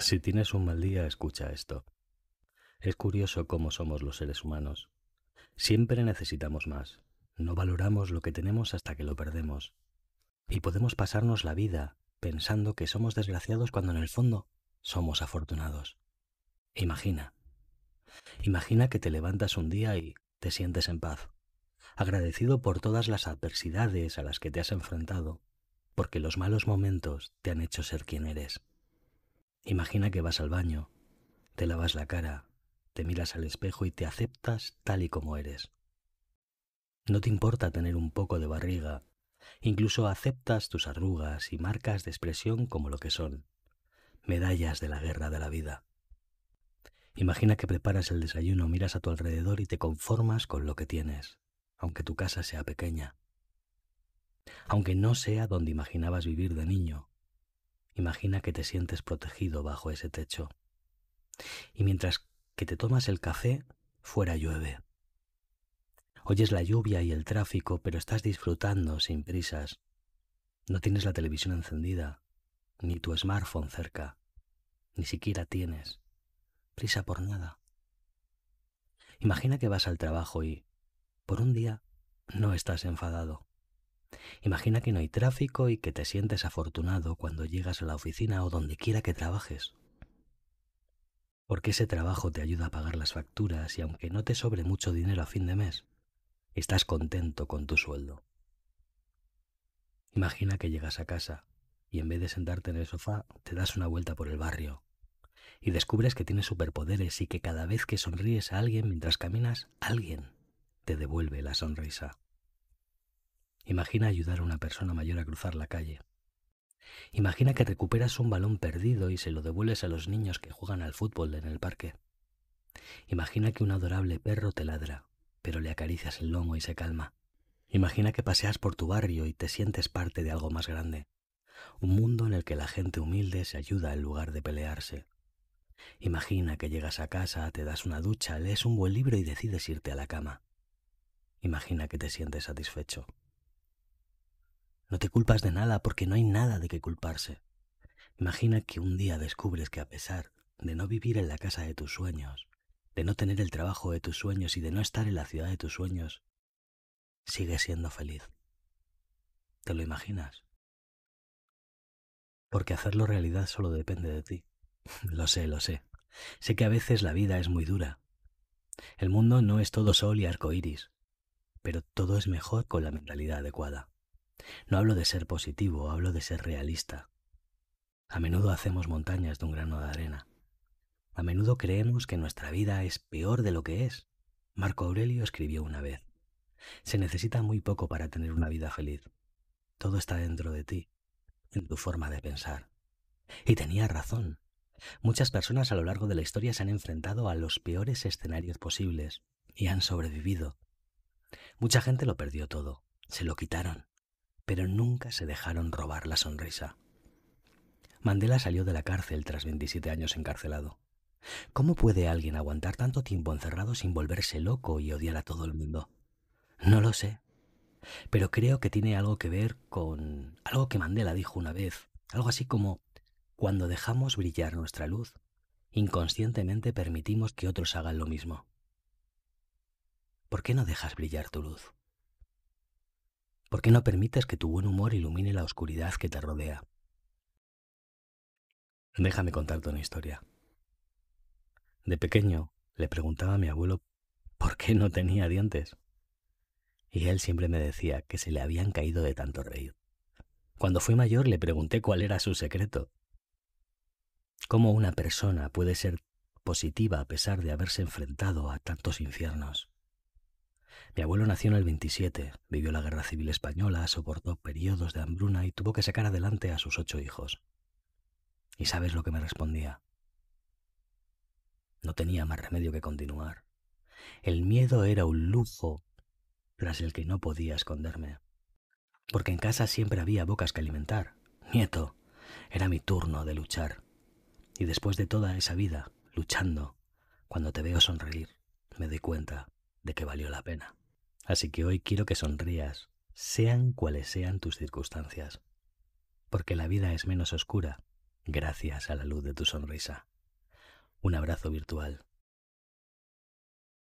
Si tienes un mal día, escucha esto. Es curioso cómo somos los seres humanos. Siempre necesitamos más. No valoramos lo que tenemos hasta que lo perdemos. Y podemos pasarnos la vida pensando que somos desgraciados cuando en el fondo somos afortunados. Imagina. Imagina que te levantas un día y te sientes en paz, agradecido por todas las adversidades a las que te has enfrentado, porque los malos momentos te han hecho ser quien eres. Imagina que vas al baño, te lavas la cara, te miras al espejo y te aceptas tal y como eres. No te importa tener un poco de barriga, incluso aceptas tus arrugas y marcas de expresión como lo que son, medallas de la guerra de la vida. Imagina que preparas el desayuno, miras a tu alrededor y te conformas con lo que tienes, aunque tu casa sea pequeña. Aunque no sea donde imaginabas vivir de niño, Imagina que te sientes protegido bajo ese techo. Y mientras que te tomas el café, fuera llueve. Oyes la lluvia y el tráfico, pero estás disfrutando sin prisas. No tienes la televisión encendida, ni tu smartphone cerca, ni siquiera tienes prisa por nada. Imagina que vas al trabajo y, por un día, no estás enfadado. Imagina que no hay tráfico y que te sientes afortunado cuando llegas a la oficina o donde quiera que trabajes. Porque ese trabajo te ayuda a pagar las facturas y aunque no te sobre mucho dinero a fin de mes, estás contento con tu sueldo. Imagina que llegas a casa y en vez de sentarte en el sofá te das una vuelta por el barrio y descubres que tienes superpoderes y que cada vez que sonríes a alguien mientras caminas, alguien te devuelve la sonrisa. Imagina ayudar a una persona mayor a cruzar la calle. Imagina que recuperas un balón perdido y se lo devuelves a los niños que juegan al fútbol en el parque. Imagina que un adorable perro te ladra, pero le acaricias el lomo y se calma. Imagina que paseas por tu barrio y te sientes parte de algo más grande. Un mundo en el que la gente humilde se ayuda en lugar de pelearse. Imagina que llegas a casa, te das una ducha, lees un buen libro y decides irte a la cama. Imagina que te sientes satisfecho. No te culpas de nada porque no hay nada de qué culparse. Imagina que un día descubres que a pesar de no vivir en la casa de tus sueños, de no tener el trabajo de tus sueños y de no estar en la ciudad de tus sueños, sigues siendo feliz. ¿Te lo imaginas? Porque hacerlo realidad solo depende de ti. lo sé, lo sé. Sé que a veces la vida es muy dura. El mundo no es todo sol y arco iris, pero todo es mejor con la mentalidad adecuada. No hablo de ser positivo, hablo de ser realista. A menudo hacemos montañas de un grano de arena. A menudo creemos que nuestra vida es peor de lo que es. Marco Aurelio escribió una vez. Se necesita muy poco para tener una vida feliz. Todo está dentro de ti, en tu forma de pensar. Y tenía razón. Muchas personas a lo largo de la historia se han enfrentado a los peores escenarios posibles y han sobrevivido. Mucha gente lo perdió todo, se lo quitaron, pero nunca se dejaron robar la sonrisa. Mandela salió de la cárcel tras 27 años encarcelado. ¿Cómo puede alguien aguantar tanto tiempo encerrado sin volverse loco y odiar a todo el mundo? No lo sé, pero creo que tiene algo que ver con algo que Mandela dijo una vez, algo así como, cuando dejamos brillar nuestra luz, inconscientemente permitimos que otros hagan lo mismo. ¿Por qué no dejas brillar tu luz? ¿Por qué no permites que tu buen humor ilumine la oscuridad que te rodea? Déjame contarte una historia. De pequeño le preguntaba a mi abuelo por qué no tenía dientes. Y él siempre me decía que se le habían caído de tanto reír. Cuando fui mayor le pregunté cuál era su secreto. ¿Cómo una persona puede ser positiva a pesar de haberse enfrentado a tantos infiernos? Mi abuelo nació en el 27, vivió la Guerra Civil Española, soportó periodos de hambruna y tuvo que sacar adelante a sus ocho hijos. ¿Y sabes lo que me respondía? No tenía más remedio que continuar. El miedo era un lujo tras el que no podía esconderme. Porque en casa siempre había bocas que alimentar. Nieto, era mi turno de luchar. Y después de toda esa vida, luchando, cuando te veo sonreír, me doy cuenta de que valió la pena. Así que hoy quiero que sonrías, sean cuales sean tus circunstancias, porque la vida es menos oscura gracias a la luz de tu sonrisa. Un abrazo virtual